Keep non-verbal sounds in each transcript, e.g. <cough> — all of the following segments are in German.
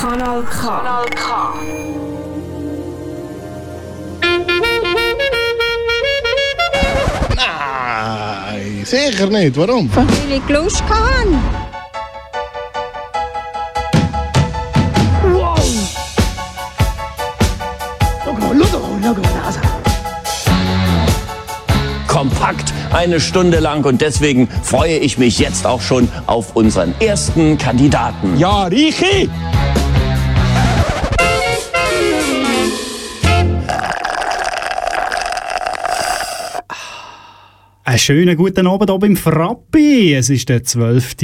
Kanal K. Kanal K. Nein, sicher nicht. Warum? Weil ich Lust hatte. kompakt eine Stunde lang und deswegen freue ich mich jetzt auch schon auf unseren ersten Kandidaten. Ja, Richi! Einen schönen guten Abend oben im Frappi. Es ist der 12.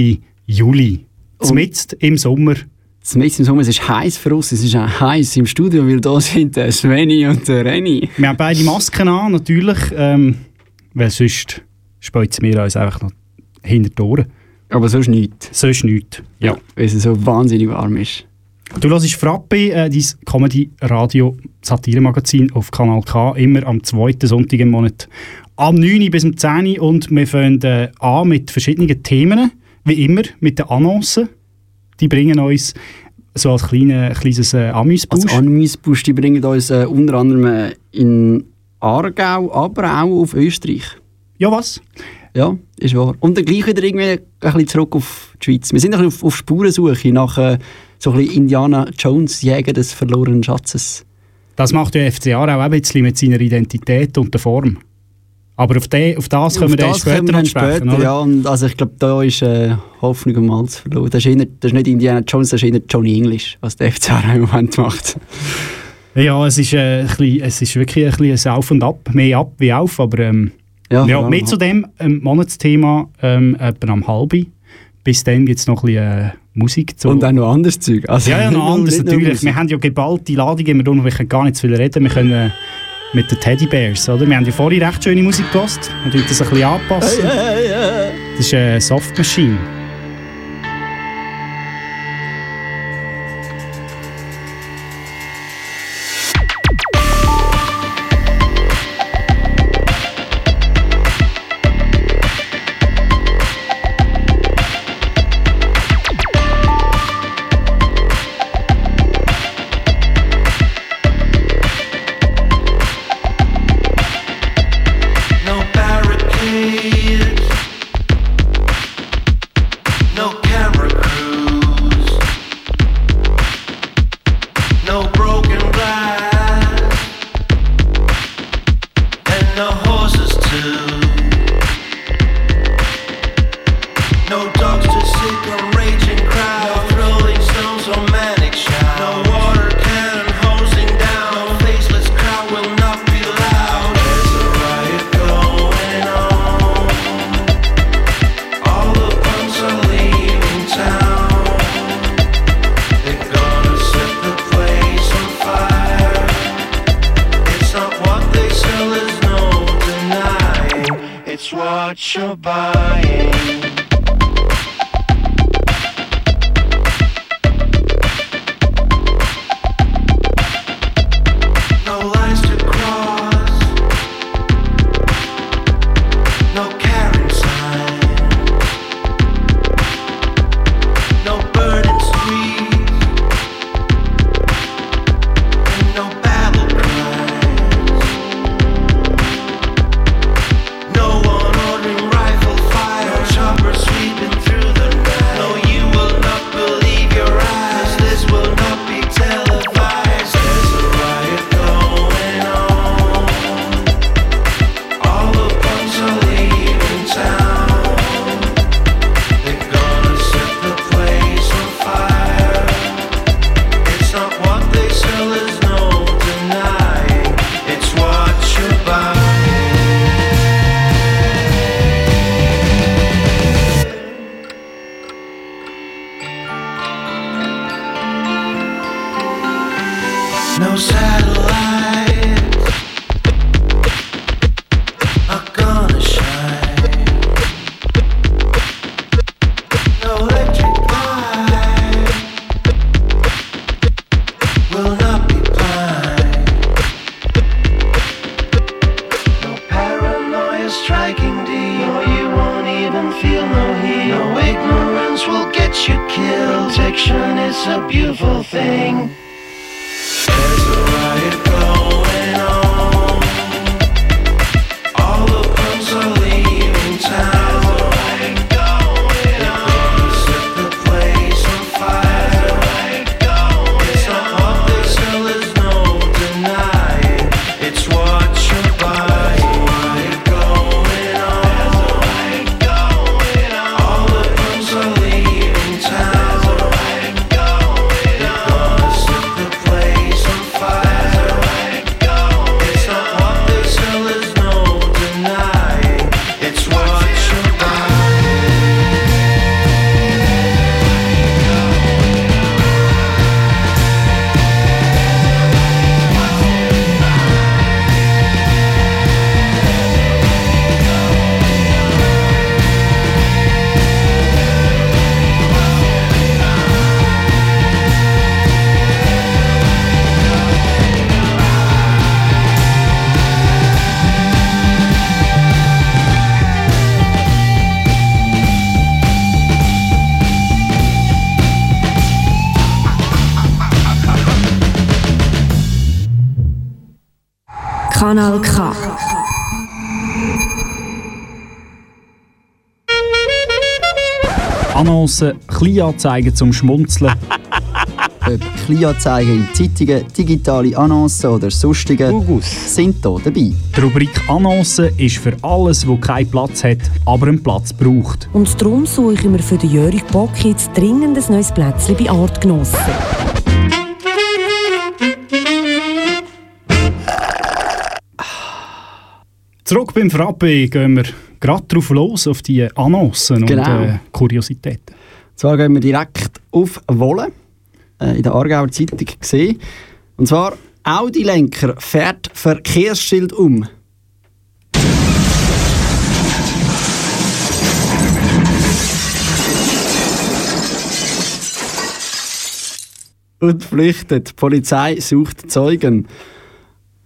Juli. Zumindest im Sommer. Zumindest im Sommer es ist heiß für uns, es ist auch heiß im Studio, weil da sind der Sveni und der Renny. Wir haben beide Masken an, natürlich. Ähm, weil sonst speuzen wir uns einfach noch hinter die Ohren. Aber sonst nichts. Sonst nichts. Ja. Weil es so wahnsinnig warm ist. Du hörst Frappi, äh, dein Comedy-Radio-Satire-Magazin auf Kanal K, immer am zweiten Sonntag im Monat. Am 9. bis um 10 Uhr und wir fangen äh, an mit verschiedenen Themen, wie immer, mit den Annoncen. Die bringen uns so als kleine, kleines äh, Amüsbusch. Als Amüsbusch, die bringen uns äh, unter anderem äh, in Aargau, aber auch auf Österreich. Ja, was? Ja, ist wahr. Und dann gleich wieder irgendwie ein bisschen zurück auf die Schweiz. Wir sind ein auf, auf Spurensuche nach äh, so ein bisschen Indiana Jones, Jäger des verlorenen Schatzes. Das macht der FCA auch ein bisschen mit seiner Identität und der Form. Aber auf, de, auf das können Auf wir das später kommen wir dann sprechen, später, oder? ja. Und also ich glaube, da ist äh, Hoffnung um alles verloren. Das ist, eher, das ist nicht Indiana Jones, das ist eher Johnny English, was der FCA im Moment macht. Ja, es ist, äh, ein bisschen, es ist wirklich ein, bisschen ein Auf und Ab, mehr ab wie auf, aber ähm, Ja, ja, mehr zu dem ähm, Monatsthema ähm, etwa am halben. Bis dann gibt es noch ein bisschen äh, Musik. Zu. Und auch noch anderes Zeug. Also, ja, ja, noch nur natürlich. Wir haben ja geballte Ladungen, wir, können gar nicht zu viel reden. Wir können äh, mit den Teddybears, oder? Wir haben ja vorhin recht schöne Musik gehört. Tun das ein bisschen anpassen. Das ist äh, Soft Machine. Annoncen, Kleinanzeigen zum Schmunzeln. <laughs> Ob Kleinanzeigen in Zeitungen, digitale Annoncen oder sonstige sind hier dabei. Die Rubrik Annoncen ist für alles, wo keinen Platz hat, aber einen Platz braucht. Und darum suche ich mir für den Jörg Bock jetzt dringend ein neues Plätzchen bei Artgenossen. Zurück beim Frappe gehen wir gerade drauf los, auf die Annoncen Genau. und äh, Kuriositäten. Zwar gehen wir direkt auf Wolle, äh, in der Aargauer Zeitung gesehen. Und zwar, Audi-Lenker fährt Verkehrsschild um. Und flüchtet. Die Polizei sucht Zeugen.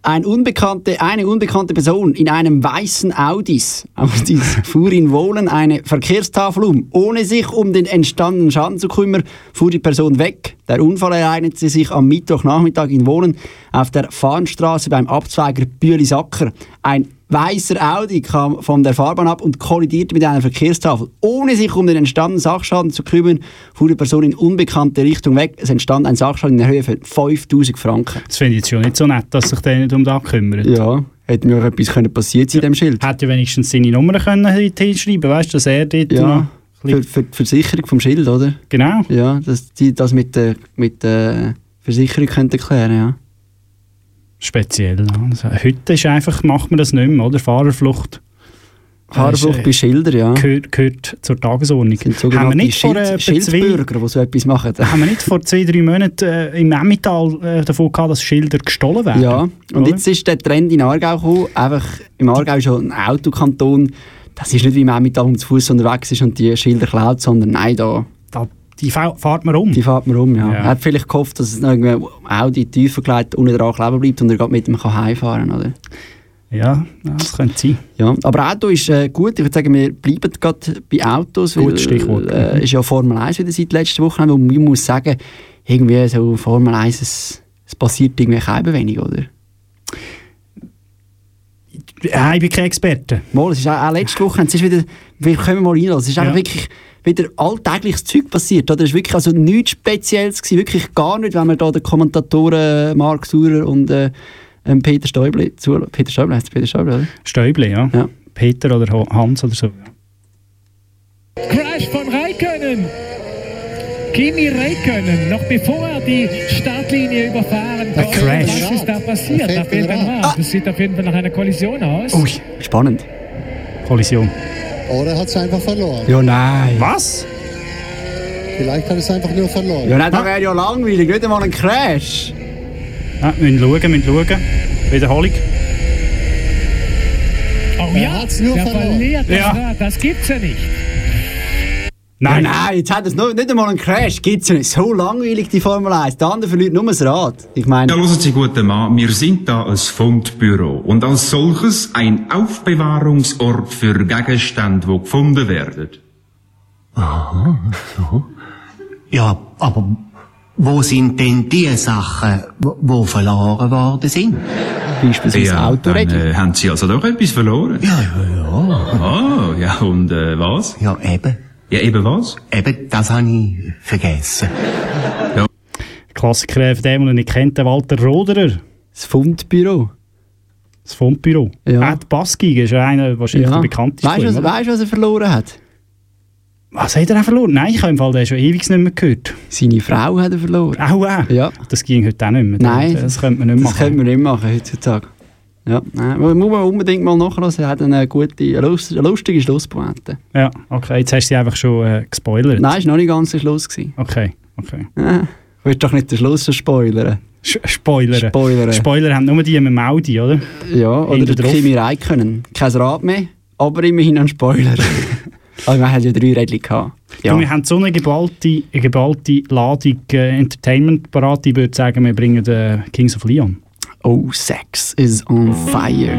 Ein unbekannte, eine unbekannte Person in einem weißen Audis, Audis fuhr in Wohlen eine Verkehrstafel um. Ohne sich um den entstandenen Schaden zu kümmern, fuhr die Person weg. Der Unfall ereignete sich am Mittwochnachmittag in Wohlen auf der Fahnenstraße beim Abzweiger Bühlisacker. Ein weißer Audi kam von der Fahrbahn ab und kollidierte mit einer Verkehrstafel. Ohne sich um den entstandenen Sachschaden zu kümmern, fuhr die Person in unbekannte Richtung weg. Es entstand ein Sachschaden in der Höhe von 5000 Franken. Das finde ich jetzt schon nicht so nett, dass sich der nicht um das kümmert. Ja, hätte mir auch etwas können passiert sein in dem Schild. Hätte ja wenigstens seine Nummer können hinschreiben weißt du, dass er dort Ja, für, für die Versicherung vom Schild, oder? Genau. Ja, dass die das mit der, mit der Versicherung könnte erklären, ja. Speziell. Also, heute ist einfach, macht man das nicht mehr, oder? Fahrerflucht Fahrerflucht äh, bei Schildern, ja. gehört, gehört zur Tagesordnung. Haben wir nicht vor, Schild, äh, etwa zwei, Schildbürger, die so etwas machen. <laughs> haben wir nicht vor zwei, drei Monaten äh, im Emmental äh, davon gehabt, dass Schilder gestohlen werden? Ja, und Oder? jetzt ist der Trend in Aargau gekommen. Einfach, Im Aargau ist schon ein Autokanton. Das ist nicht wie man mit allem zu Fuß unterwegs ist und die Schilder klaut, sondern nein, Da, die fährt man um. die fährt man um. Ja. Ja. Er hat vielleicht gehofft, dass es irgendwie Audi tiefer gelegt unten dran kleben bleibt und er geht mit dem kann heimfahren. Oder? Ja, das könnte sein. Ja, aber Auto ist äh, gut. Ich würde sagen, wir bleiben gerade bei Autos. Gutes Stichwort. Äh, ist ja Formel 1 wieder seit letzter Woche. Und man muss sagen, irgendwie so Formel 1, es, es passiert irgendwie kein wenig, oder? Ja, ich bin kein Experte. Mal, es ist auch, auch letzte Woche, es ist wieder, wir können mal rein, es ist einfach Ja. wirklich wieder alltägliches Zeug passiert. Oder? Es ist wirklich also nichts Spezielles gewesen, wirklich gar nicht, wenn man da den Kommentatoren Mark Surer und äh, ähm, Peter Stäuble zu... Peter Stäuble heißt Peter Stäuble, oder? Stäubli, ja. Ja. Peter oder Hans oder so. Crash von Räikkönen. Kimi Räikkönen, noch bevor er die Startlinie überfahren Ein konnte. Crash. Was ist da passiert? Da Da fehlt fehlt ein ein Rad. Das sieht auf jeden Fall nach einer Kollision aus. Ui, spannend. Kollision. Oder hat es einfach verloren? Ja, nein. Was? Vielleicht hat es einfach nur verloren. Ja, nein, das wäre ja langweilig, nicht einmal ein Crash. Ja, wir müssen schauen, wir müssen schauen. Wiederholung. Oh Er ja, hat's nur der verloren. verliert das Ja. Das gibt's ja nicht. Nein, nein, jetzt hat es noch, nicht einmal einen Crash. Gibt es ja nicht. So langweilig, die Formel 1. Der andere verliert nur das Rad. Ich meine, Ja, hören Sie, guten Mann, wir sind da ein Fundbüro und als solches ein Aufbewahrungsort für Gegenstände, die gefunden werden. Aha, so. Ja, aber wo sind denn die Sachen, wo, wo verloren worden sind? Beispielsweise Ja, dann Autoräder. äh, haben Sie also doch etwas verloren? Ja, ja, ja. Ah, ja, und äh, was? Ja, eben. Ja, eben was? Eben, das habe ich vergessen. Klassiker von dem, den ich kennt, Walter Roderer. Das Fundbüro. Das Fundbüro. Ja. Ed Baskig ist ja einer wahrscheinlich der bekannteste. Weißt du, was, was er verloren hat? Was hat er auch verloren? Nein, ich habe im Fall den schon ewig nicht mehr gehört. Seine Frau hat er verloren. Auch, auch? Ja. Das ging heute auch nicht mehr. Nein, Das könnte man nicht Das machen. könnte man nicht machen heutzutage. Ja, nein, muss man unbedingt mal nachhören. Er hat eine gute, lustige Schlusspointe. Ja, okay. Jetzt hast du sie einfach schon äh, gespoilert. Nein, es war noch nicht ganz der Schluss. Gewesen. Okay, okay. Ja, ich will doch nicht den Schluss spoilern. Sch Spoiler. Spoilern. Spoiler haben nur die mit dem Audi, oder? Ja, oder der. Kimi Räikkönen. Kein Rad mehr, aber immerhin ein Spoiler. <laughs> also wir haben ja drei Rädchen gehabt. Ja. Ja. wir haben so eine geballte, eine geballte Ladung äh, Entertainment parat. Ich würde sagen, wir bringen den Kings of Leon. Oh, Sex is on fire.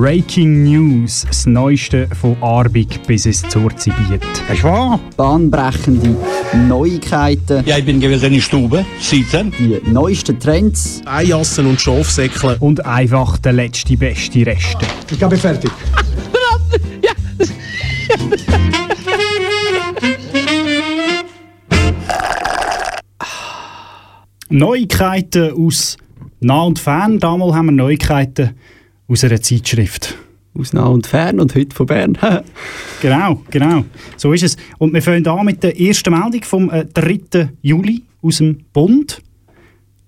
Breaking News, das Neueste von Arbig bis es zur Zibiet. Ist wahr? Bahnbrechende Neuigkeiten. Ja, ich bin gewesen in Stube, sitzen. Die neuesten Trends. Eijassen und Schafsäckle. Und einfach der letzte, beste Reste. Ich bin fertig. Neuigkeiten aus nah und fern. Damals haben wir Neuigkeiten aus einer Zeitschrift. Aus nah und fern und heute von Bern. <laughs> genau, genau. So ist es. Und wir fangen an mit der ersten Meldung vom äh, 3. Juli aus dem Bund.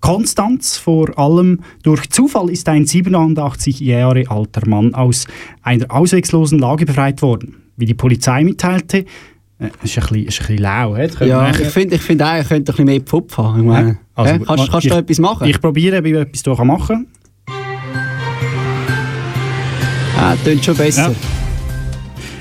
Konstanz vor allem durch Zufall ist ein 87 Jahre alter Mann aus einer ausweglosen Lage befreit worden. Wie die Polizei mitteilte, äh, ist ein bisschen, ist ein bisschen lau. Das Ja, ich finde, ich find auch, er könnte ein bisschen mehr Pfupf haben. Ich meine, Also, kannst, kannst du ich- da etwas machen? Ich probiere, ob ich etwas machen Ah, tönt schon besser. Ja.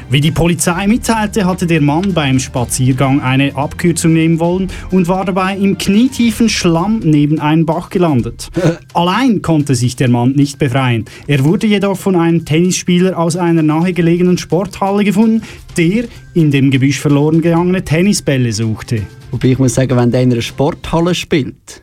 Wie die Polizei mitteilte, hatte der Mann beim Spaziergang eine Abkürzung nehmen wollen und war dabei im knietiefen Schlamm neben einem Bach gelandet. <laughs> Allein konnte sich der Mann nicht befreien. Er wurde jedoch von einem Tennisspieler aus einer nahegelegenen Sporthalle gefunden, der in dem Gebüsch verloren gegangene Tennisbälle suchte. Wobei ich muss sagen, wenn der in einer Sporthalle spielt,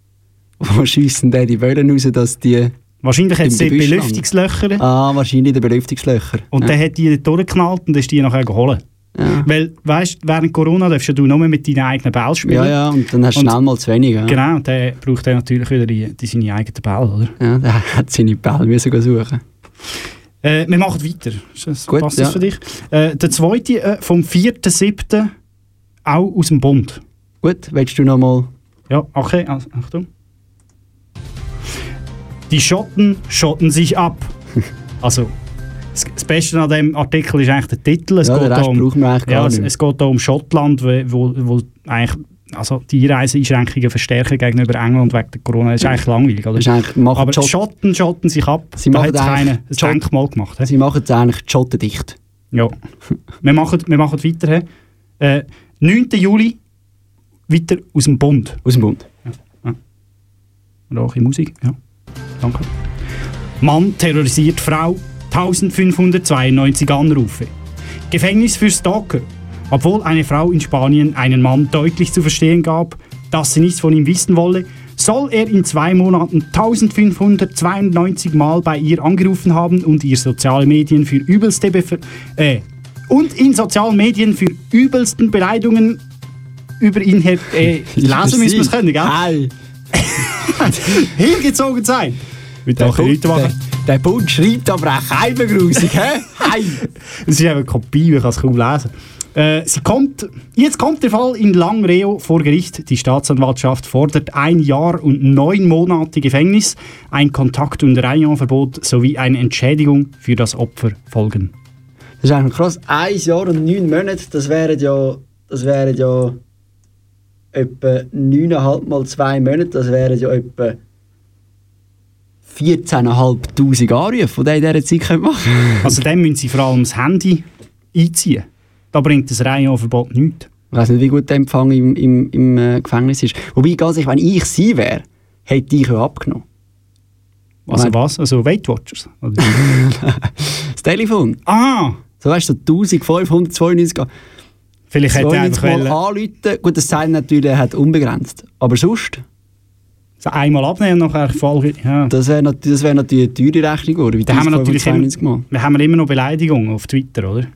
<laughs> wo schiessen der die Wellen raus, dass die. Wahrscheinlich hat Gebüsch Belüftungslöcher. Ah, wahrscheinlich die Belüftungslöcher. Und ja. der hat die dort durchgeknallt und ist die nachher geholt. Ja. Weil, weißt während Corona darfst du nur mit deinen eigenen Bällen spielen. ja, ja, und dann hast du schnell mal zu wenig. Ja. Genau, und dann braucht er natürlich wieder die, die seine eigenen Bälle, oder? Ja, der hat seine Bälle müssen suchen. Äh, wir machen weiter. Das, Gut, passt das ja. für dich? Äh, der zweite äh, vom 4.7. auch aus dem Bund. Gut, willst du noch mal... Ja, okay, also, Achtung. Die Schotten schotten sich ab. <laughs> also, das, Beste an dem Artikel ist eigentlich der Titel. Es Ja, den geht da um, ja, es, es geht um Schottland, wo, wo, eigentlich also die Einreiseeinschränkungen verstärken gegenüber England wegen der Corona. Das ist eigentlich langweilig, oder? Ist eigentlich, Aber die die Schott- Schotten schotten sich ab. Sie da machen hat Schott- Denkmal gemacht. he? Sie machen es eigentlich schottendicht. Ja. <laughs> wir, machen, wir machen weiter. he. Äh, 9. Juli, weiter aus dem Bund. Aus dem Bund. Und auch in Musik, ja. Danke. Mann terrorisiert Frau, 1592 Anrufe. Gefängnis für Stalker. Obwohl eine Frau in Spanien einen Mann deutlich zu verstehen gab, dass sie nichts von ihm wissen wolle, soll er in zwei Monaten 1592 Mal bei ihr angerufen haben und ihr soziale Medien für übelste Bef äh, und in sozialen Medien für übelsten Beleidigungen über ihn her äh, <laughs> lesen müssen wir es können, gell? <laughs> Hingezogen sein. Mit der, der Bund, Leute der, machen. der Bund schreibt aber auch keimengrusig, hä? <laughs> Hey! Es ist eine Kopie, ich kann es kaum lesen. Äh, sie kommt, jetzt kommt der Fall in Langreo vor Gericht. Die Staatsanwaltschaft fordert ein Jahr und neun Monate Gefängnis, ein Kontakt- und Reihenverbot sowie eine Entschädigung für das Opfer folgen. Das ist eigentlich krass. Ein Jahr und neun Monate, das wären ja, das wären ja etwa 9,5 mal zwei Monate, das wären ja etwa 14'500 Anrufe, die in dieser Zeit machen könnt. Also dann müssen sie vor allem das Handy einziehen. Da bringt das Reihenverbot nichts. Ich weiß nicht, wie gut der Empfang im, im, im äh, Gefängnis ist. Wobei, ganz ehrlich, wenn ich sie wäre, hätte ich ja abgenommen. Also Nein. was? Also Weight Watchers? <laughs> Das Telefon. ah! So weißt du, so 1592 Vielleicht hätte er einfach 92 Mal anrufen. Gut, das sagt natürlich, hat unbegrenzt. Aber sonst, so einmal abnehmen und nachher Folge. Ja. das wäre nat wär natürlich eine teure Rechnung geworden. Wie Da haben wir natürlich immer, 92 Mal. wir haben immer noch Beleidigungen auf Twitter, oder?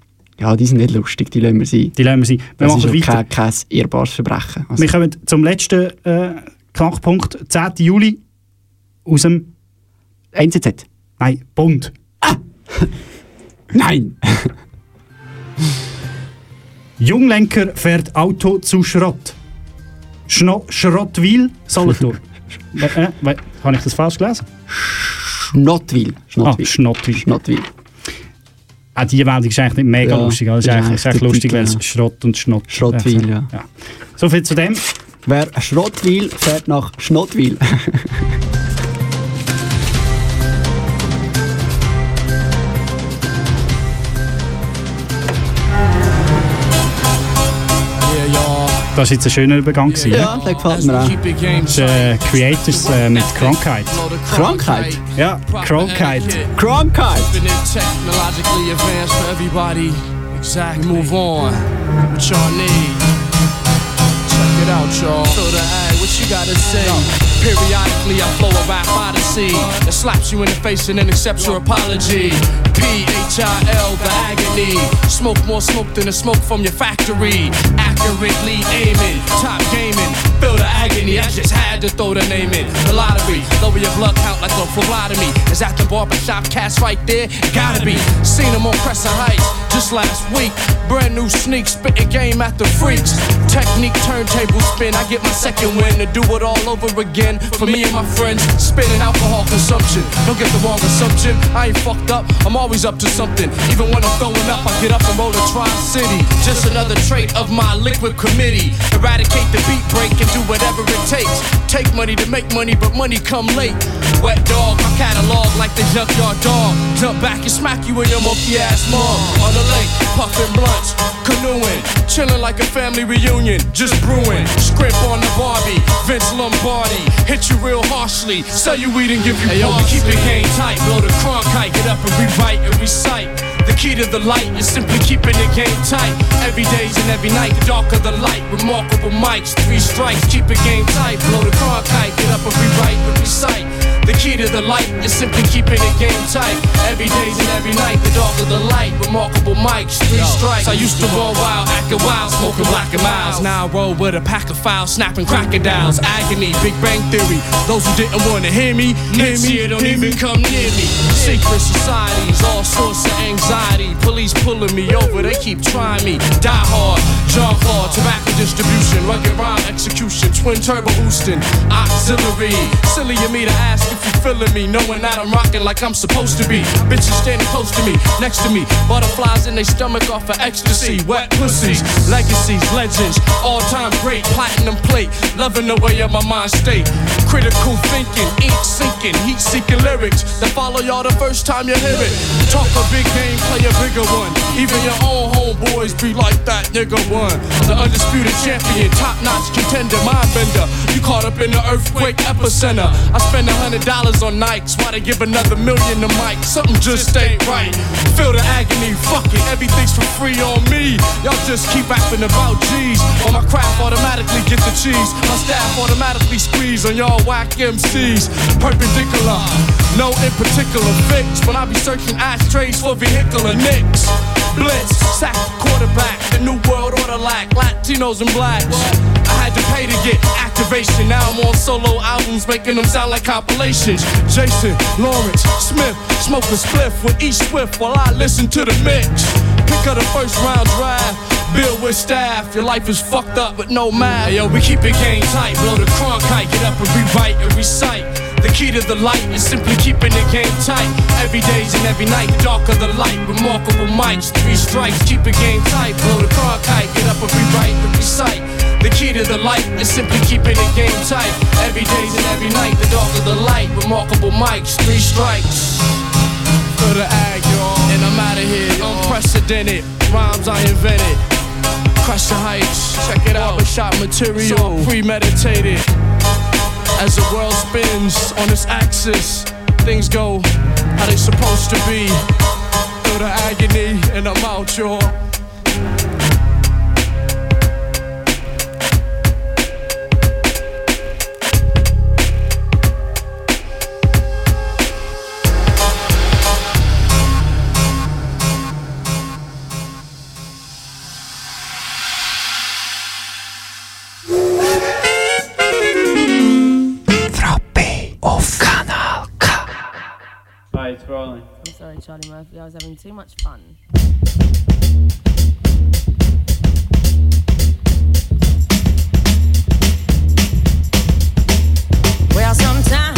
Ja, die sind nicht lustig, die lassen wir sein. Die lassen wir sein. Wir Das ist machen weiter. kein, kein ehrbares Verbrechen. Also, Wir kommen zum letzten äh, Knackpunkt. 10. Juli aus dem NZZ. Nein, Bund. <laughs> Nein! Junglenker fährt Auto zu Schrott. Schno Schrottwil, Solothurn. <laughs> äh, äh, Habe ich das falsch gelesen? Schnottwil. Ah, Schnottwil. Schnottwil. Schnottwil. Ah, die Meldung ist eigentlich nicht mega Ja, lustig. aber Es ist eigentlich, ist eigentlich lustig, weil es. Schrott und Schnott Schrottwil, ja. ja. So viel zu dem. Wer Schrottwil fährt nach Schnottwil. <laughs> Das war jetzt ein schöner Übergang. gewesen, ja, der gefällt mir auch. Das ist äh, Creators eh, äh, mit Krankheit. Krankheit? Ja, Krankheit. Krankheit! Infinite, technologically advanced for everybody. Exactly. Move on. What y'all need? Check it out, y'all. So the A, what you gotta say? Periodically, I flow a rap odyssey that slaps you in the face and then accepts your apology. P H I L, the agony. Smoke more smoke than the smoke from your factory. Accurately aiming, top gaming. Feel the agony, I just had to throw the name in. The lottery, lower your blood count like a phlebotomy. Is that the barbershop cats right there? Gotta be. Seen them on Crescent Heights just last week. Brand new sneak, spitting game at the freaks. Technique, turntable spin. I get my second win to do it all over again. For me and my friends, spinning alcohol consumption. Don't get the wrong assumption. I ain't fucked up. I'm always up to something. Even when I'm throwing up, I get up and roll to Tri City. Just another trait of my liquid committee. Eradicate the beat break and do whatever it takes. Take money to make money, but money come late. Wet dog, my catalog like the junkyard dog. Jump back and smack you in your monkey ass mom. On the lake, puffing blunts, canoeing, chilling like a family reunion. Just brewing, scrimp on the Barbie, Vince Lombardi. Hit you real harshly, sell you weed and give you hey, yo, keep the game tight, blow the Cronkite, get up and rewrite and recite. The key to the light is simply keeping the game tight. Every day's and every night, the darker the light. Remarkable mics, three strikes, keep the game tight. Blow the car kite, get up and rewrite and recite. The key to the light is simply keeping the game tight. Every day's and every night, the dark darker the light. Remarkable mics, three strikes. I used to roll wild, acting wild, smoking black and miles. Now I roll with a pack of files, snapping crocodiles. Agony, Big Bang Theory. Those who didn't want to hear me, hear me, don't even come near me. Secret societies, all sorts of anxiety. Police pulling me over, they keep trying me. Die hard, John Claude, tobacco distribution, rugged rhyme execution, twin turbo boosting, auxiliary. Silly of me to ask if you feeling me, knowing that I'm rocking like I'm supposed to be. Bitches standing close to me, next to me, butterflies in their stomach off of ecstasy. Wet pussies, legacies, legends, all time great, platinum plate, loving the way of my mind state. Critical thinking, ink sinking, heat seeking lyrics that follow y'all the first time you hear it. Talk a big game, play a bigger one. Even your own homeboys be like that nigga one. The undisputed champion, top notch contender, mind bender. You caught up in the earthquake epicenter. I spend a hundred dollars on Nikes, why they give another million to Mike? Something just ain't right. Feel the agony, fuck it, everything's for free on me. Y'all just keep rapping about G's. Or my craft automatically get the cheese. My staff automatically squeeze on y'all whack MCs. Perpendicular, no in particular fix. When I be searching ashtrays for vehicular nicks. Blitz, sack quarterback, the new world order lack, Latinos and blacks. I had to pay to get activation. Now I'm on solo albums, making them sound like compilations. Jason, Lawrence, Smith, smoke a spliff with each swift while I listen to the mix. Pick up the first round drive. Build with staff, your life is fucked up with no math. Yo, we keep it game tight, blow the Cronkite, get up and rewrite and recite. The key to the light is simply keeping the game tight. Every day's and every night, the darker the light. Remarkable mics, three strikes, keep the game tight. Blow the car kite, get up and rewrite and recite. The key to the light is simply keeping the game tight. Every day's and every night, the darker the light. Remarkable mics, three strikes. For the ag, y'all, and I'm out of here. Unprecedented rhymes I invented. Crush the heights, check it out. But Shot material, premeditated. As the world spins on its axis, things go how they supposed to be. Through the agony, and I'm out, y'all. I'm Charlie Murphy. I was having too much fun. Well, sometimes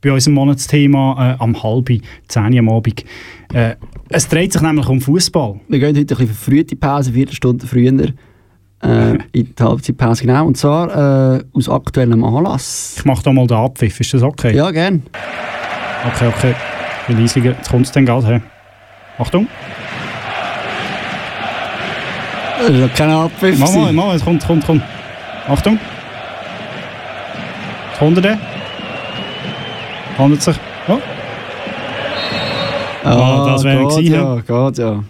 bei unserem Monatsthema äh, am halben 10 Uhr am Abend. Äh, es dreht sich nämlich um Fußball. Wir gehen heute ein bisschen verfrüht <laughs> in die Pause, vier Stunden früher. Äh, in die Halbzeitpause, genau. Und zwar äh, aus aktuellem Anlass. Ich mache da mal den Abpfiff, ist das okay? Ja, gern. Okay, okay. Viel leisiger. Jetzt kommt es dann gerade her. Achtung. Das ist ja kein Abpfiff. Mach mal, mach mal, es kommt, kommt, kommt. Achtung. Jetzt kommt er. Handelt sich. Oh. Ah, das wäre geht gewesen, ja, geht ja.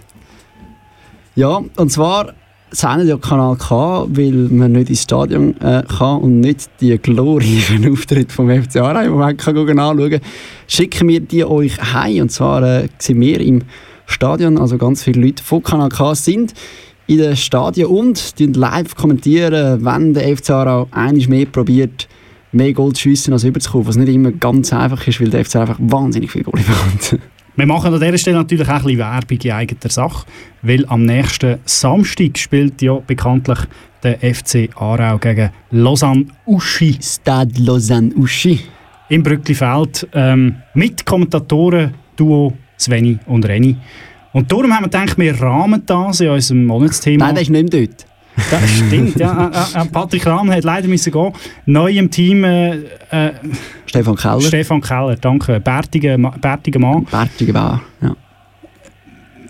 Ja, und zwar sendet ja Kanal K, weil man nicht ins Stadion äh, kann und nicht die glorreichen <laughs> Auftritte vom FC Aarau im Moment kann anschauen schicken wir die euch heim. Und zwar äh, sind wir im Stadion, also ganz viele Leute von Kanal K sind in den Stadien und live kommentieren, wenn der FC Aarau einiges mehr probiert, mehr Goal zu schiessen als überzukommen, was nicht immer ganz einfach ist, weil der FC einfach wahnsinnig viel Goal bekommt. <laughs> Wir machen an dieser Stelle natürlich auch ein bisschen Werbung in eigener Sache, weil am nächsten Samstag spielt ja bekanntlich der FC Aarau gegen Lausanne Uschi. Stade Lausanne Uschi. Im Brücklifeld ähm, mit Kommentatoren Duo Sveni und Reni. Und darum haben wir gedacht, wir rahmen das in unserem Monatsthema. Nein, der ist nicht mehr dort. Das stimmt, ja. Äh, äh, Patrick Rahm hat leider müssen gehen. Neu im Team äh, äh, Stefan Keller. Stefan Keller, danke. Bärtiger, bärtiger Mann. Bärtiger Bär, ja.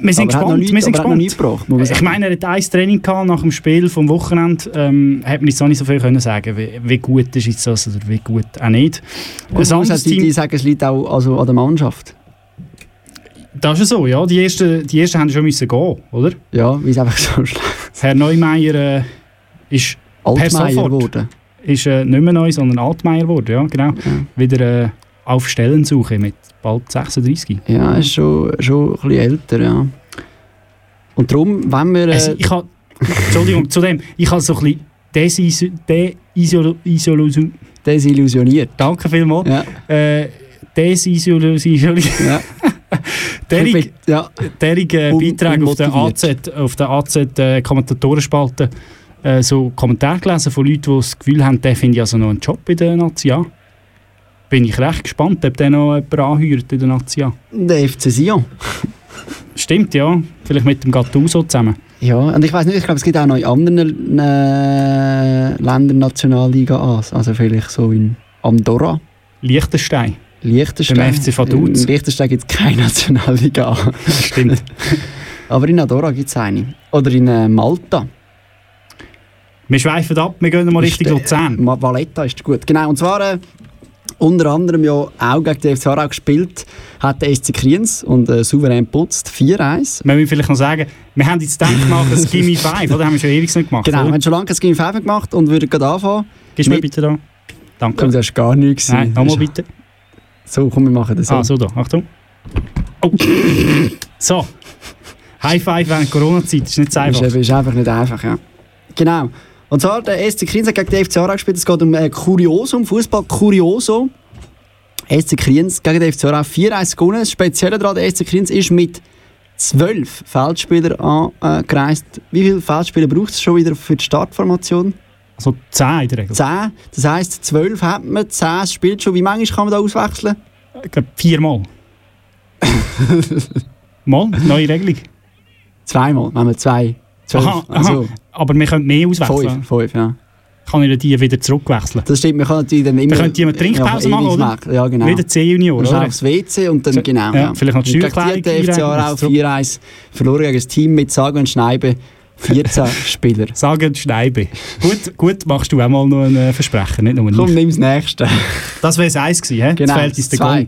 Wir sind Aber er gespannt. nichts- wir sind gespannt. gebracht, ich meine, er hat ein Training gehabt nach dem Spiel vom Wochenende. Ähm, hat man jetzt noch nicht so viel können sagen, wie, wie gut ist jetzt das oder wie gut auch nicht. Muss anderes auch die, Team- die sagen, es liegt auch also an der Mannschaft. Das ist so, ja. Die ersten, die ersten haben schon müssen gehen, oder? Ja, weil es einfach so <laughs> schlecht Herr Neumeier äh, ist Altmaier sofort geworden. ist äh, nicht mehr neu, sondern Altmeier geworden, ja, genau. Wieder äh, auf Stellensuche mit bald 36. Ja, ist schon, schon ein bisschen älter, ja. Und darum, wenn wir... Äh, Also, ich habe, Entschuldigung, zu dem, ich habe so ein bisschen desillusioniert. Desillusion, Desillusioniert. Danke vielmals. Ja. Äh, desillusioniert. Ja. <laughs> <laughs> Derig, ja. derig äh, Beiträge auf der AZ, auf der AZ äh, Kommentatoren-Spalte äh, so Kommentare gelesen von Leuten, die das Gefühl haben, der finde ich also noch einen Job in der Nazi. Bin ich recht gespannt, ob der noch jemanden anheuert in der Nazi. Der FC Sion. Stimmt, ja. Vielleicht mit dem Gattuso zusammen. Ja, und ich weiß nicht, ich glaube, es gibt auch noch in anderen äh, Ländern Nationalliga A. Also vielleicht so in Andorra. Liechtenstein. Liechtenstein. Beim FC Vaduz. In Liechtenstein gibt es keine <laughs> Nationalliga. Stimmt. <laughs> Aber in Andorra gibt es eine. Oder in äh, Malta. Wir schweifen ab, wir gehen mal äh, Luzern. Ma- Valletta ist gut. Genau, und zwar äh, unter anderem ja auch gegen den FC Aarau gespielt hat der SC Kriens und äh, souverän putzt 4-1. Wir müssen vielleicht noch sagen, wir haben jetzt gedacht, wir machen ein Gimme 5, oder? Haben wir schon ewig nicht gemacht. Genau, wir oder? haben schon lange das Game 5 gemacht und würden gerade anfangen. Gibst du mir bitte da? Danke. Und das ist gar nichts. Nein, nochmal bitte. So, komm, wir machen das so. Ah, so da, Achtung. Oh. so. High Five während Corona-Zeit, ist nicht so einfach. Ist, ist einfach nicht einfach, ja. Genau. Und zwar der SC Kriens hat gegen den FC Aarau gespielt. Es geht um äh, Kuriosum, Fußball Kurioso. SC Kriens gegen den FC Aarau 4-1 gewonnen. Das Spezielle daran, der SC Kriens ist mit 12 Feldspielern angereist. Wie viele Feldspieler braucht es schon wieder für die Startformation? Also 10 in der Regel. 10. Das heisst, 12 hat man, 10 spielt schon. Wie manchmal kann man da auswechseln? Ich glaube viermal. <laughs> Mal, neue Regelung. Zweimal, wenn man zwei. 12. Aha, aha. Also, Aber wir können mehr auswechseln. fünf, fünf, ja. Kann ich die wieder zurückwechseln? Das stimmt, man kann natürlich dann immer... Da könnte jemand Trinkpause ja, machen, oder? Ja, genau. Wie der C-Junior, Dann oder? aufs WC und dann, So, genau. ja, vielleicht noch die Und gegen die FC Aarau einreichen, zurück. 4-1 verloren gegen das Team mit sage und schneide 14 <laughs> Spieler. Sagen Schneibe. gut, gut, machst du auch mal noch ein äh, Versprechen, nicht nur Komm, ich. nimm das nächste. Das wäre das Eins gewesen, he? Genau, Jetzt fehlt uns der. Gong.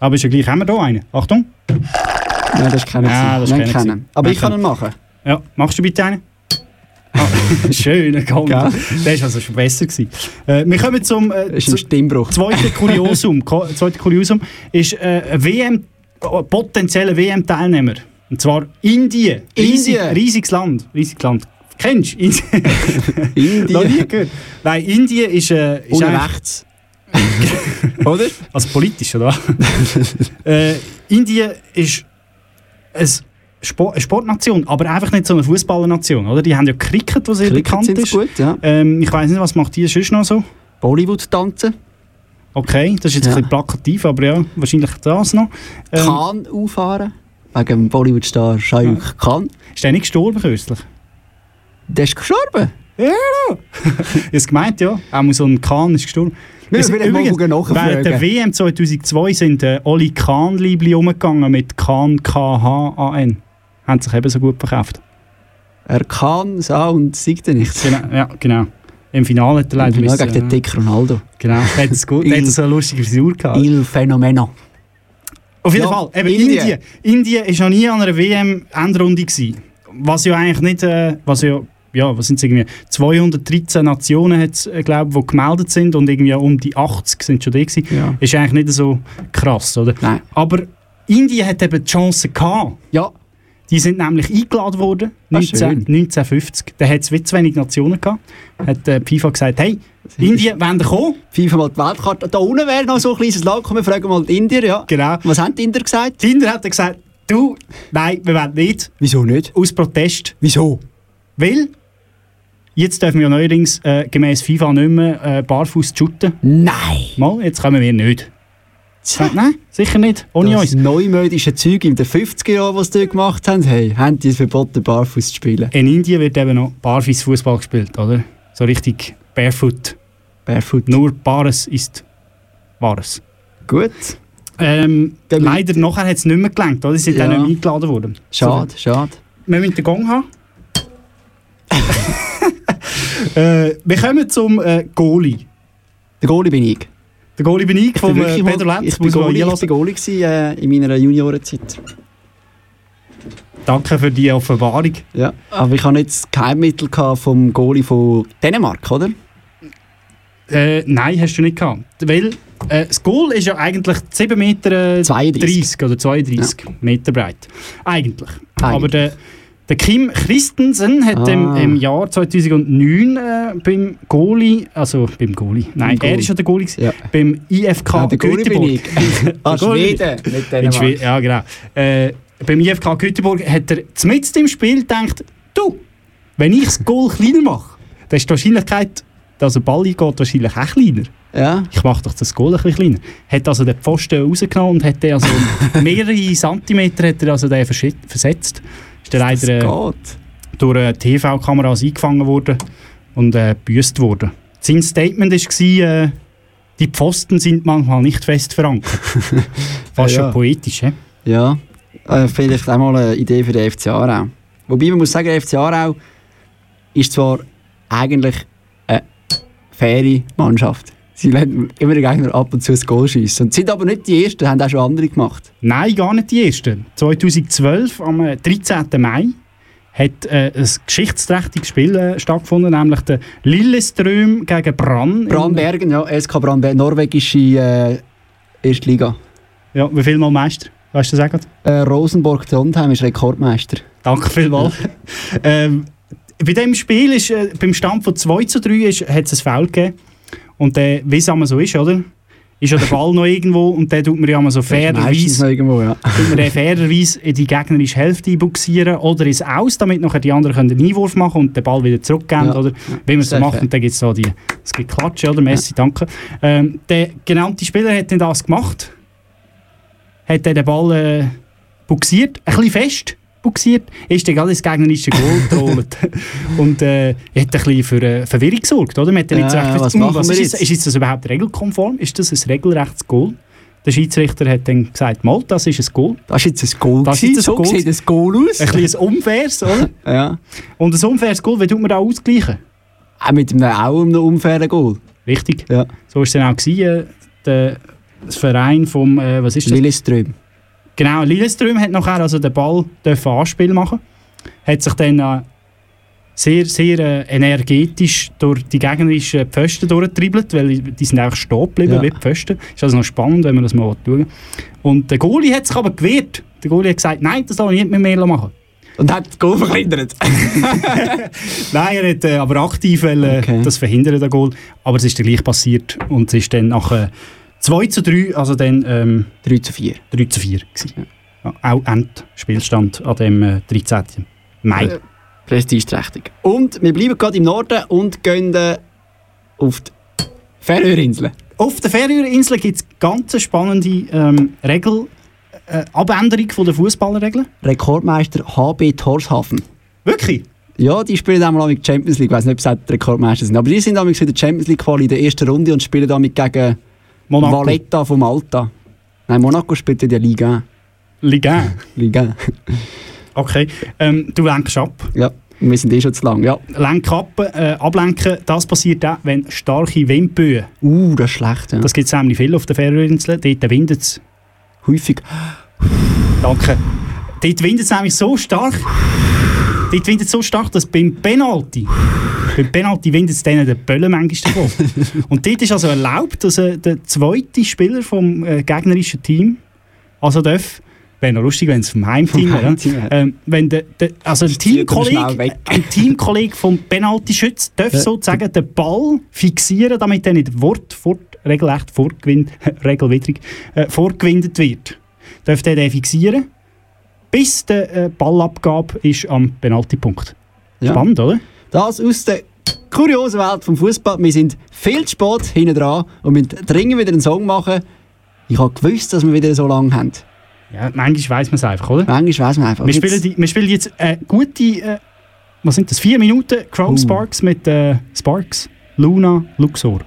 Aber ist ja gleich, haben wir da einen? Achtung. Nein, das keiner. Ja, das. Aber ich kann ihn machen. Ja, machst du bitte einen? Ah, <laughs> schöner Gong. Gell? Der war also schon besser. Gewesen. Äh, wir kommen zum äh, Das ist zweiten Kuriosum. <laughs> Ko- zweite Kuriosum ist äh, WM äh, potenziellen WM-Teilnehmer. Und zwar Indien. Riesig, Indien? riesiges Land. Riesiges Land. Kennst du Indien? <laughs> Indien. Noch nie gehört. Nein, Indien ist... Äh, ist eigentlich- rechts. <laughs> Oder? Also politisch, oder? <laughs> äh, Indien ist ein Sport, eine Sportnation, aber einfach nicht so eine Fußballernation, oder? Die haben ja Cricket, was sehr Cricket bekannt ist. gut, ja. ähm, ich weiß nicht, was macht die sonst noch so? Bollywood-Tanzen. Okay, das ist jetzt Ja. ein bisschen plakativ, aber ja, wahrscheinlich das noch. Ähm, Khan auffahren. Wegen dem Bollywood-Star Shah Rukh Khan. Ist der nicht gestorben kürzlich? Der ist gestorben. Ja, ich habe es gemeint, ja. Auch so ein Kahn ist gestorben. Ja, Es- übrigens, während der WM 2002 sind äh, Oli Kahn-Liebli umgegangen mit Kahn, K-H-A-N. Haben sich eben so gut verkauft. Er kann, sah und siegt er nichts. Genau, ja, genau. Im Finale hat er leider Ja, müssen, gegen den äh, dicken Ronaldo. Genau, hat es gut, hat so eine lustige Frisur gehabt. Il Fenomeno. Auf jeden Ja, Fall, eben Indien. Indien. Indien war noch nie an einer WM-Endrunde. Was ja eigentlich nicht, äh, was ja, ja, was sind es irgendwie, 213 Nationen hat's, äh, glaub, die gemeldet sind und irgendwie um die 80 sind schon da gewesen. Ja. Ist eigentlich nicht so krass, oder? Nein. Aber Indien hat eben die Chance gehabt. Ja. Die sind nämlich eingeladen worden, Ah, 19, schön. 1950. Da hat es wie zu wenig Nationen gehabt. Hat äh, FIFA gesagt, hey, Indien, wollen ihr kommen? FIFA mal die Weltkarte. Da unten wäre noch so ein kleines Land. Komm, wir fragen mal die Indier. Ja. Genau. Was haben die Indier gesagt? Die Inder hat gesagt, du, nein, wir wollen nicht. Wieso nicht? Aus Protest. Wieso? Weil jetzt dürfen wir neuerdings äh, gemäß FIFA nicht mehr äh, barfuß shooten. Nein! Mal, jetzt kommen wir nicht. Nein, sicher nicht. Ohne das uns. neumodische Zeug in den 50er Jahren, was die gemacht haben, hey, haben die es verboten, barfuß zu spielen. In Indien wird eben noch barfuß Fußball gespielt, oder? So richtig barefoot. Barefoot. Nur Bares ist Wahres. Gut. Ähm, leider nachher hat es nicht mehr gelangt, oder? Sie sind Ja. dann nicht mehr eingeladen worden. Schade, schade. Wir müssen den Gong haben. <laughs> äh, wir kommen zum äh, Goalie. Der Goalie bin ich. Der Goalie bin ich, Pedro mal, Lenz. ich bin Goalie, ich bin Goalie gewesen, äh, in meiner Juniorenzeit. Danke für die Offenbarung. Ja, aber ich nicht das Geheimmittel vom Goalie von Dänemark, oder? Äh, nein, hast du nicht gehabt. Weil äh, das Goal ist ja eigentlich 7 Meter äh, 32. 30 oder 32 Meter breit. Eigentlich. Eigentlich. Aber der, der Kim Christensen hat im, Ah. im Jahr 2009 äh, beim Goalie, also beim Goalie, nein, Goalie. er ist ja der Goalie, Ja. beim IFK bin Göteborg. ich. <laughs> Ah, Schweden, nicht In. Schweden, ja, genau. Äh, beim IFK Göteborg hat er mitten im Spiel gedacht, du, wenn ich das Goal kleiner mache, dann ist die Wahrscheinlichkeit, dass ein Ball eingeht, wahrscheinlich auch kleiner. Ja. Ich mache doch das Goal ein bisschen kleiner. Hat also den Pfosten rausgenommen und hat den also <laughs> mehrere Zentimeter hat er also den versetzt. Ist der leider Geht. durch TV-Kameras eingefangen worden und äh, gebüßt worden. Sein Statement war, äh, die Pfosten sind manchmal nicht fest verankert. <laughs> Fast Ja, schon poetisch, hä? Ja, äh, vielleicht auch mal eine Idee für den FC Aarau. Wobei man muss sagen, der FC Aarau ist zwar eigentlich eine faire Mannschaft. Sie lassen immer den Gegner ab und zu ein Goal schiessen. Und sind aber nicht die Ersten, haben auch schon andere gemacht. Nein, gar nicht die ersten. 2012, am äh, 13. Mai, hat äh, ein geschichtsträchtiges Spiel äh, stattgefunden, nämlich der Lilleström gegen Brann. Brandbergen, ja, SK Brandbergen, norwegische äh, Erste Liga. Ja, wie viel Mal Meister? Weißt du das auch? Äh, Rosenborg Trondheim ist Rekordmeister. Danke vielmals. <laughs> ähm, bei diesem Spiel ist äh, beim Stand von 2 zu 3 ist, hat es ein Foul gegeben. Und äh, wie es immer so ist, oder? Ist ja der Ball noch irgendwo und dann tut man ja immer so fairerweise irgendwo, ja. tut man den fairerweise in die gegnerische Hälfte buxieren oder ins Aus, damit nachher die anderen können den Einwurf machen und den Ball wieder zurückgeben, Ja. oder? Wie man es so macht. fair. Und dann gibt es so die, es gibt Klatschen, oder? Messi, danke. Ähm, der genannte Spieler hat dann das gemacht, hat dann den Ball äh, buxiert, ein bisschen fest buxiert, ist dann ins gegnerische Goal <laughs> getrollt. und äh, hat ein bisschen für äh, Verwirrung gesorgt, oder? Man hat dann nicht so Ja, recht was «Hm, machen was wir ist, jetzt?» jetzt? ist jetzt das überhaupt regelkonform? Ist das ein regelrechtes Goal? Der Schiedsrichter hat dann gesagt, mal, das ist ein Goal. Das ist jetzt ein Goal. Das ist ein so Goal. sieht ein Goal aus. Ein bisschen ein unfaires, oder? <laughs> Ja. Und ein unfaires Goal, wie tut man da ausgleichen? Auch mit einem, auch einem unfairen Goal. Richtig. Ja. So war es dann auch. Gewesen, äh, der, das Verein vom, äh, was ist das? Lilleström. Genau, Lilleström hat nachher also den Ball dürfen Anspiel machen. Hat sich dann äh, sehr, sehr äh, energetisch durch die gegnerischen Pfosten durchgetribbelt, weil die sind einfach stehen geblieben Ja. wie die Pfosten. Ist also noch spannend, wenn man das mal schauen Und der Goalie hat sich aber gewehrt. Der Goalie hat gesagt, nein, das soll ich nicht mehr mehr machen. Und hat das Goal verhindert. <laughs> <laughs> Nein, er hat äh, aber aktiv wollen, Okay. das verhindern, der Goal. Aber es ist dann gleich passiert. Und es ist dann nach äh, 2 zu 3, also dann ähm, 3 zu 4. 3 zu 4 gewesen. Ja, auch Endspielstand an dem äh, 13. Mai. Äh, Prestigeträchtig. Und wir bleiben gerade im Norden und gehen äh, auf die Färöerinseln. Auf der Färöerinseln gibt es ganz spannende ähm, Regel, äh, Abänderung von der Fußballerregeln. Rekordmeister HB Torshafen. Wirklich? Ja, die spielen einmal mit Champions League. Ich weiß nicht, ob sie auch Rekordmeister sind. Aber die sind damals in der Champions League Quali in der ersten Runde und spielen damit gegen Monaco. Valletta von Malta. Nein, Monaco spielt in der Liga. Liga. <laughs> Liga. Okay. Ähm, du lenkst ab. Ja, wir sind eh schon zu lang. Ja. Lenk ab, äh, ablenken, das passiert auch, wenn starke Windböen. Uh, das ist schlecht. Ja. Das gibt es nämlich viel auf den Färöerinseln. Dort windet es. Häufig. Danke. Dort windet es nämlich so stark. Dort windet es so stark, dass beim Penalty, beim Penalty windet es denen den Böllen manchmal davon. Und dort ist also erlaubt, dass äh, der zweite Spieler vom äh, gegnerischen Team also darf, wäre noch lustig, wenn es vom Heimteam wäre, ja. ähm, wenn der, der, also ein er Teamkollege, Teamkollege vom Penaltyschütz darf Ja. sozusagen den Ball fixieren, damit er nicht Wort, fort, regelrecht fortgewinnt, <laughs> regelwidrig, äh, fortgewindet wird. Darf der den fixieren, bis der äh, Ballabgabe ist am Penaltypunkt. Ja. Spannend, oder? Das aus der kuriosen Welt vom Fußball. Wir sind viel zu spät hinten dran und müssen dringend wieder einen Song machen. Ich habe gewusst, dass wir wieder so lange haben. Ja, manchmal weiss man es einfach, oder? Manchmal weiss man einfach. Wir spielen, die, wir spielen jetzt äh, gute, äh, was sind das, vier Minuten Crow Uh. Sparks mit äh, Sparks, Luna, Luxor.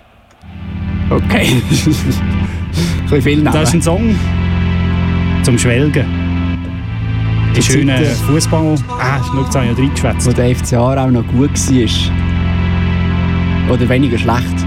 Okay. <laughs> ein bisschen viel Namen. Das ist ein Song zum Schwelgen. Die Die schöne Zeiten. Fußball. Ah, schau, jetzt habe ich ja reingeschwätzt. wo der FCA auch noch gut war. Oder weniger schlecht.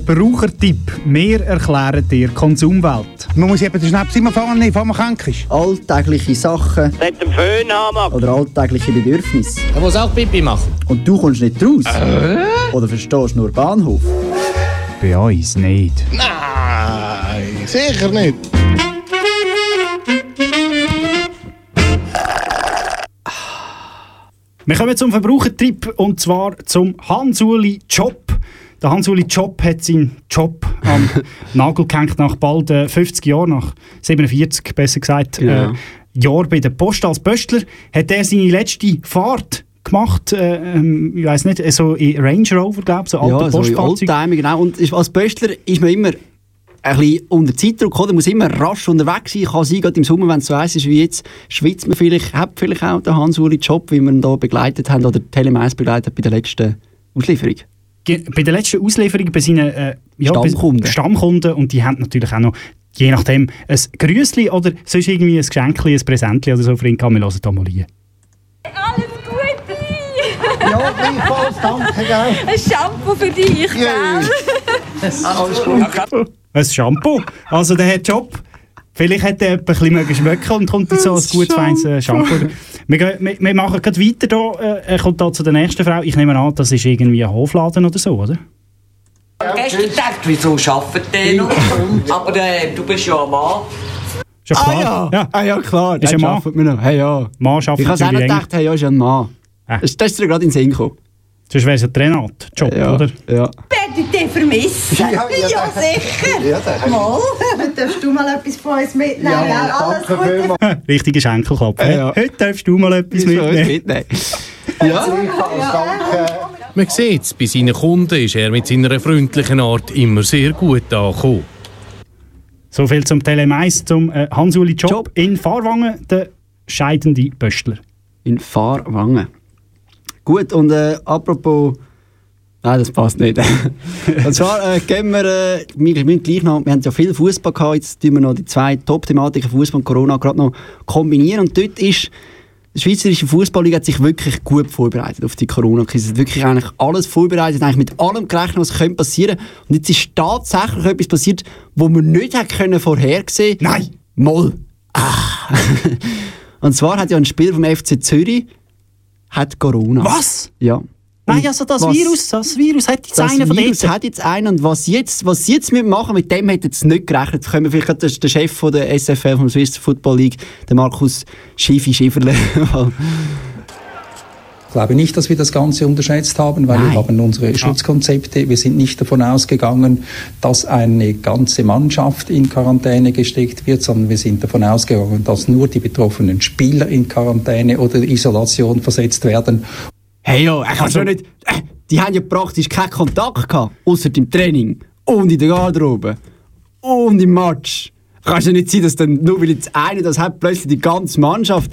Verbrauchertipp. Wir erklären dir Konsumwelt. Man muss eben den Schnaps immer nehmen, bevor man krank ist. Alltägliche Sachen Nicht den Föhn haben. oder alltägliche Bedürfnisse. Er muss auch Pipi machen. Und du kommst nicht raus. Oder verstehst nur Bahnhof. Bei uns nicht. Nein, sicher nicht. Wir kommen zum Verbrauchertrip und zwar zum Hansuli Job. Der Hansuli Job hat seinen Job am <laughs> Nagel gehängt nach bald äh, 50 Jahren, nach 47 besser gesagt, Genau. äh, Jahr bei der Post als Pöstler. Hat er seine letzte Fahrt gemacht, äh, ähm, ich weiß nicht, so in Range Rover, glaube ich, so alte Ja, Postfahrzeuge. Genau. Und als Pöstler ist man immer ein bisschen unter Zeitdruck, oder? Man muss immer rasch unterwegs sein. Kann sein, gerade im Sommer, wenn es so heiß ist wie jetzt, schwitzt man vielleicht, hat vielleicht auch den Hans-Uli Job, wie wir ihn hier begleitet haben, oder Telemais begleitet bei der letzten Auslieferung. Bei der letzten Auslieferung bei seinen äh, ja, Stammkunden. Stammkunden und die haben natürlich auch noch je nachdem ein Grüßli oder sonst irgendwie ein Geschenkli, ein Präsentli oder so für ihn kann. Wir hören da mal rein. Alles Gute! Ja, gleichfalls, danke, gell? Ein Shampoo für dich, gell? Alles <laughs> gut. Ein Shampoo. Also der Job. Vielleicht hat er ein bisschen mögen schmecken und kommt jetzt so ein gutes, feines äh, Shampoo. Wir, gehen, wir, wir machen gerade weiter. Da. Äh, er kommt da zu der nächsten Frau. Ich nehme an, das ist irgendwie ein Hofladen oder so, oder? Gestern gedacht, wieso arbeitet der noch? <laughs> Aber äh, du bist ja ein Mann. Ist ja klar. Ah ja, Ja. ah, ja klar. Ist ein Mann. arbeitet mir noch. Hey, ja. Mann arbeitet Ich habe auch gedacht, hey, ja, ist ja ein Mann. Das, das ist dir gerade in den Sinn gekommen. Sonst wäre es ein Renat-Job, Ja, oder? Ja. Werde ich dich vermissen? Ja, Ja, ja, sicher. Ja, Mal. Darfst du mal etwas von uns mitnehmen? Ja, gell? Alles danke Gute. vielmals. <laughs> Richtiger Schenkelklopf. Ja, ja. Heute darfst du mal etwas mitnehmen. mitnehmen? Gleichfalls, danke. Man sieht, bei seinen Kunden ist er mit seiner freundlichen Art immer sehr gut angekommen. So viel zum Telemais, zum äh, Hans-Uli Job. Job. in Fahrwangen, der scheidende Pöstler. In Fahrwangen. Gut, und äh, apropos. Nein, das passt nicht. <laughs> und zwar äh, gehen wir, äh, wir, müssen gleich noch, wir haben ja viel Fußball gehabt, jetzt tun wir noch die zwei Top-Thematiken Fußball und Corona gerade noch kombinieren. Und dort ist die Schweizerische Fußballliga hat sich wirklich gut vorbereitet auf die Corona-Krise. Es hat wirklich eigentlich alles vorbereitet, eigentlich mit allem gerechnet, was könnte passieren. Und jetzt ist tatsächlich etwas passiert, wo man nicht hat können vorhersehen. Nein. Moll. Ah. <laughs> und zwar hat ja ein Spieler vom FC Zürich hat Corona. Was? Ja. Nein, also das was- Virus, das Virus hat jetzt das einer von Virus dort. hat jetzt einen und was jetzt, was sie jetzt mitmachen, mit dem hätte jetzt nicht gerechnet. Können wir vielleicht den Chef von der SFL, vom Swiss Football League, der Markus Schiefi Schieferle. <laughs> Ich glaube nicht, dass wir das Ganze unterschätzt haben, weil wir haben unsere Schutzkonzepte. Wir sind nicht davon ausgegangen, dass eine ganze Mannschaft in Quarantäne gesteckt wird, sondern wir sind davon ausgegangen, dass nur die betroffenen Spieler in Quarantäne oder Isolation versetzt werden. hey ja, ich kann schon nicht. Die haben ja praktisch keinen Kontakt gehabt, außer im Training und in der Garderobe und im Match. Kann ja nicht sein, dass dann nur weil jetzt einer das hat, plötzlich die ganze Mannschaft.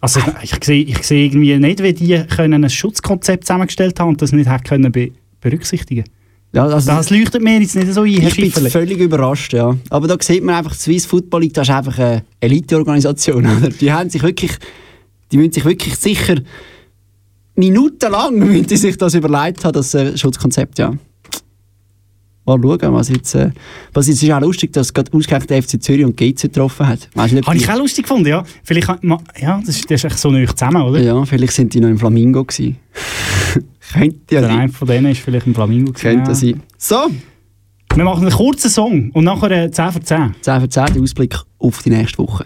Also ich sehe ich sehe irgendwie nicht, wie die können ein Schutzkonzept zusammengestellt haben und das nicht können be berücksichtigen. Ja, also das leuchtet mir jetzt nicht so ein, Ich bin völlig überrascht, ja. Aber da sieht man einfach, die Swiss Football League, das ist einfach eine Eliteorganisation. <laughs> oder? Die haben sich wirklich, die müssen sich wirklich sicher minutenlang <laughs> müssen die sich das überlegt haben, das äh, Schutzkonzept, ja. Mal schauen, was jetzt, äh, was jetzt ist auch lustig, dass gerade ausgerechnet der FC Zürich und GC getroffen hat. Nicht, ob Habe ich auch lustig gefunden, ja. Vielleicht, ja, das ist, das ist echt so nicht zusammen, oder? Ja, vielleicht sind die noch im Flamingo gewesen. <laughs> Könnte ja Der eine von denen ist vielleicht ein Flamingo. gewesen, Könnte ja. sein. So. Wir machen einen kurzen Song und nachher äh, 10 von 10. 10 von 10, der Ausblick auf die nächste Woche.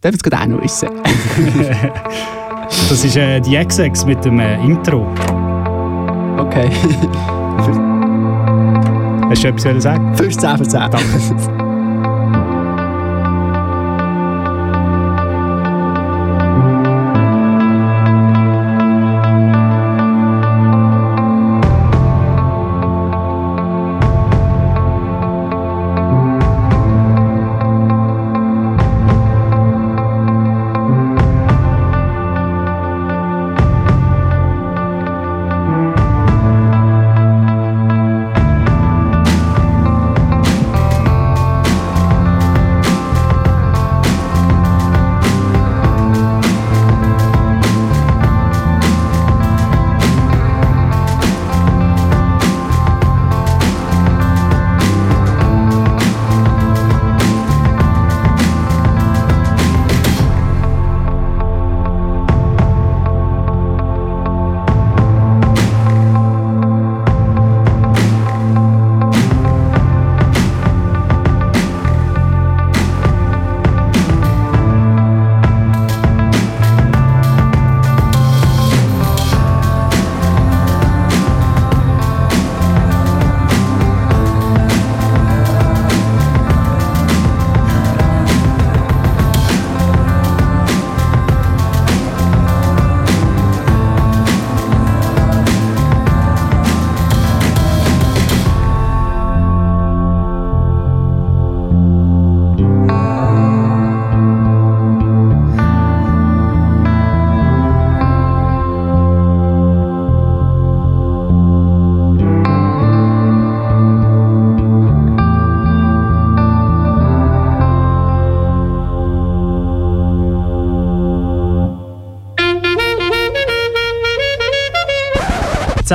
Darf ich es gerade auch noch wissen? <laughs> Das ist äh, die XX mit dem äh, Intro. Okay. <laughs> Hast du etwas wollen sagen? 15 von 10. Danke. <laughs>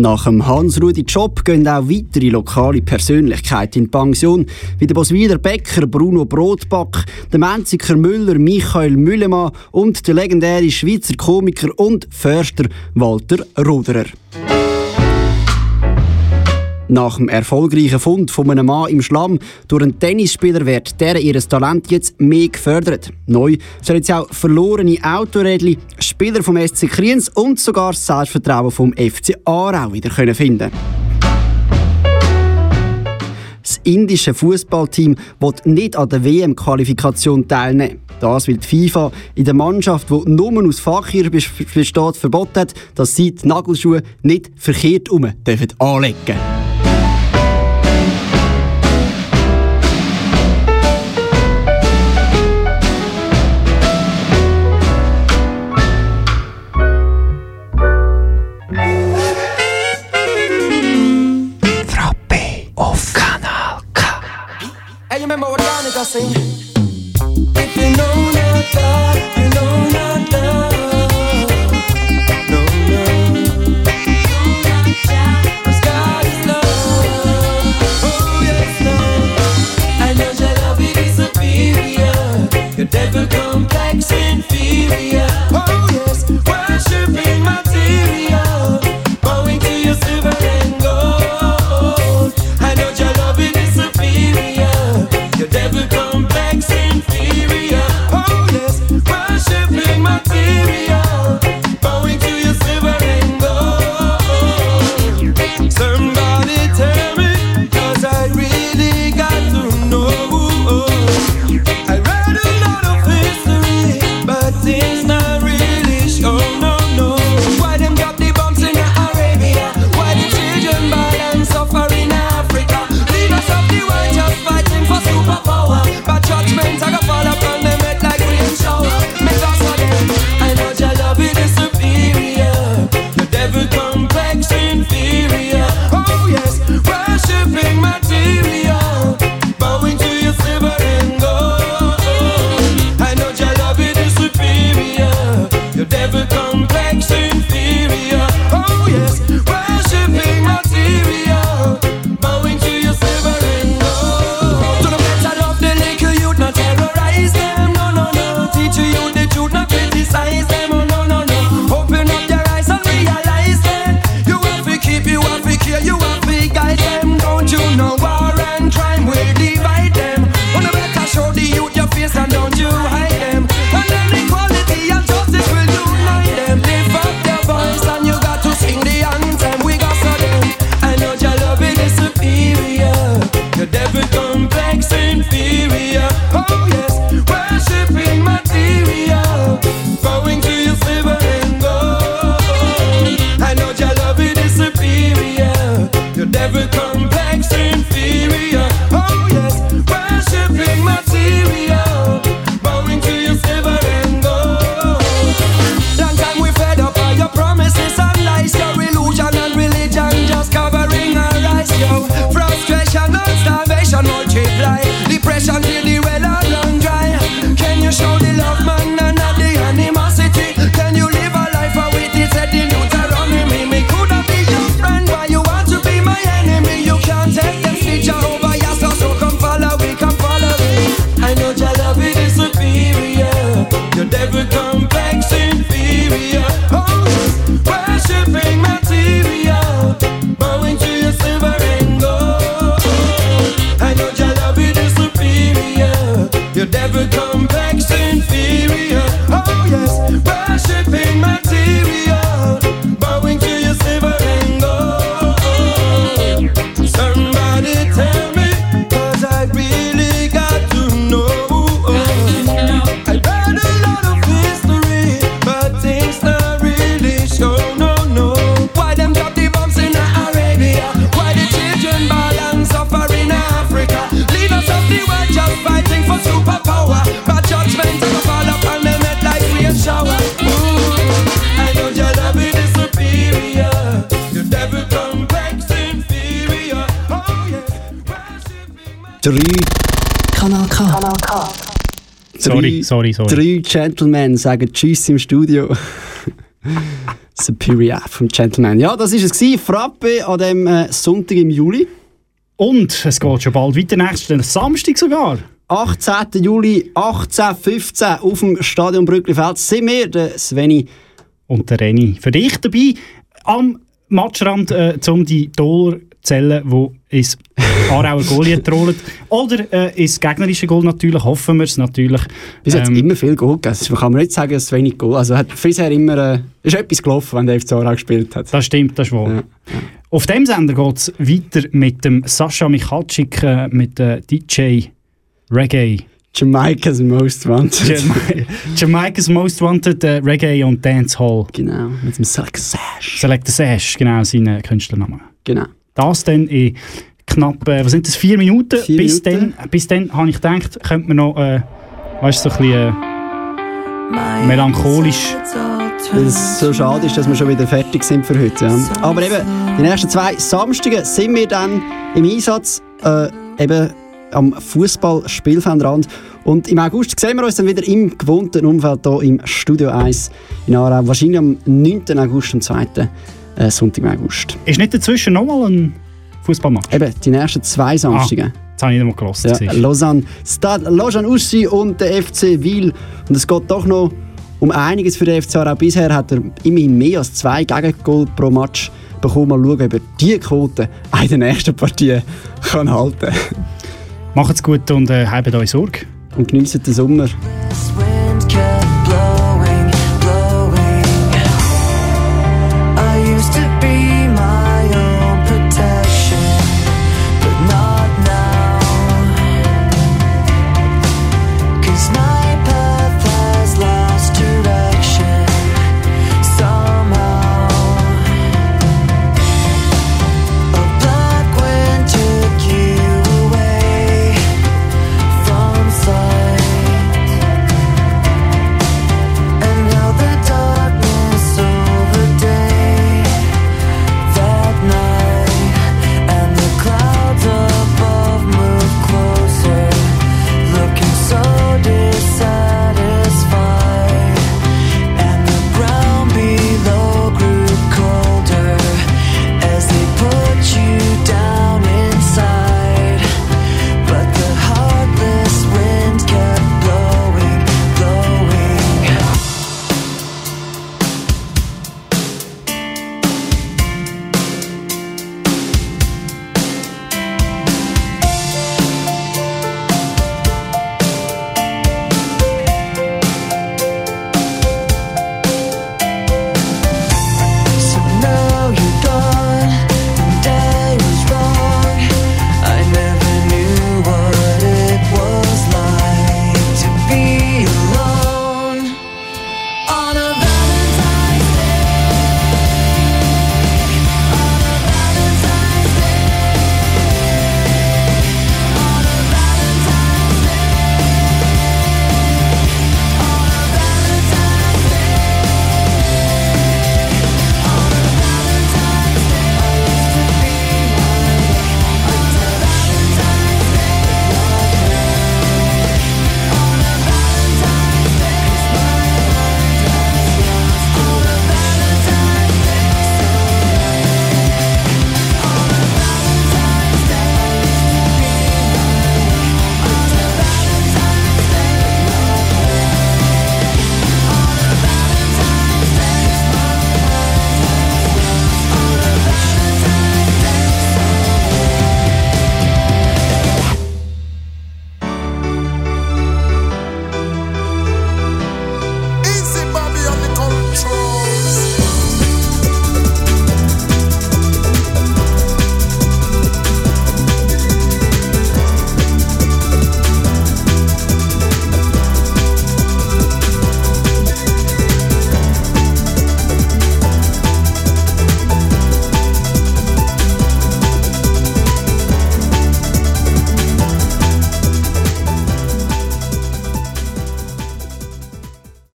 Nach dem Hans-Rudi Job gehen auch weitere lokale Persönlichkeiten in die Pension, wie der Boswiler Bäcker Bruno Brotback, der Menziker Müller Michael Müllemann und der legendäre Schweizer Komiker und Förster Walter Roderer. Nach dem erfolgreichen Fund von einem Mann im Schlamm durch einen Tennisspieler wird deren ihr Talent jetzt mehr gefördert. Neu sollen jetzt auch verlorene Autorädli, Spieler vom SC Kriens und sogar das Selbstvertrauen vom FC Aarau wieder können finden. Das indische Fußballteam wird nicht an der WM-Qualifikation teilnehmen. Das, weil die FIFA in der Mannschaft, die nur aus Fachir besteht, verboten hat, dass sie die Nagelschuhe nicht verkehrt um dürfen anlegen dürfen. Hey, you remember what just sing? If you know not God, you know not love. No, no. 'Cause God oh, Sorry, sorry. Drei Gentlemen sagen Tschüss im Studio. <laughs> Superior vom Gentleman. Ja, das war es. gewesen. Frappe an dem äh, Sonntag im Juli. Und es geht schon bald weiter, nächsten Samstag sogar. 18. Juli, 18.15 auf dem Stadion Brücklifeld sind wir, der Sveni. Und der Reni. Für dich dabei am Matchrand, äh, um die Dollar zu zählen, die ins Aarauer Goal trollen. Oder äh, ins gegnerische Goal natürlich, hoffen wir es natürlich. Bis jetzt immer viel Goal gegeben. Also, kann man nicht sagen, es wenig Goal Also hat bisher immer äh, ist etwas gelaufen, wenn der FC Aarau gespielt hat. Das stimmt, das ist wahr. Auf dem Sender geht es weiter mit dem Sascha Michalczyk, äh, mit äh, DJ Reggae. Jamaica's Most Wanted. Jama <laughs> Jamaica's Most Wanted äh, Reggae und Dancehall. Genau, mit dem Select Sash. Select Sash, genau, sein Künstlername. Genau. Das dann in knapp, äh, was sind das, vier Minuten? Vier bis, Minuten. Dann, bis dann habe ich gedacht, könnte man noch, äh, weißt du, so ein bisschen äh, melancholisch. Weil es so schade ist, dass wir schon wieder fertig sind für heute. Ja. Aber eben, die nächsten zwei Samstage sind wir dann im Einsatz, äh, eben am Fußballspielfeldrand. Und im August sehen wir uns dann wieder im gewohnten Umfeld hier im Studio 1 in Aarau. Wahrscheinlich am 9. August, am 2. Äh, Sonntag im August. Ist nicht dazwischen nochmal ein Fußballmatch? Eben, die nächsten zwei Samstage. Ah, jetzt habe ich nicht mal gehört. Ja. Lausanne, Stade Lausanne Ussi und der FC Wil. Und es geht doch noch um einiges für den FC Aarau. Bisher hat er immerhin mehr als zwei Gegengol pro Match bekommen. Mal schauen, ob er diese Quote auch in der nächsten Partie kann halten Macht's gut und äh, habt euch Sorge. Und geniessen den Sommer.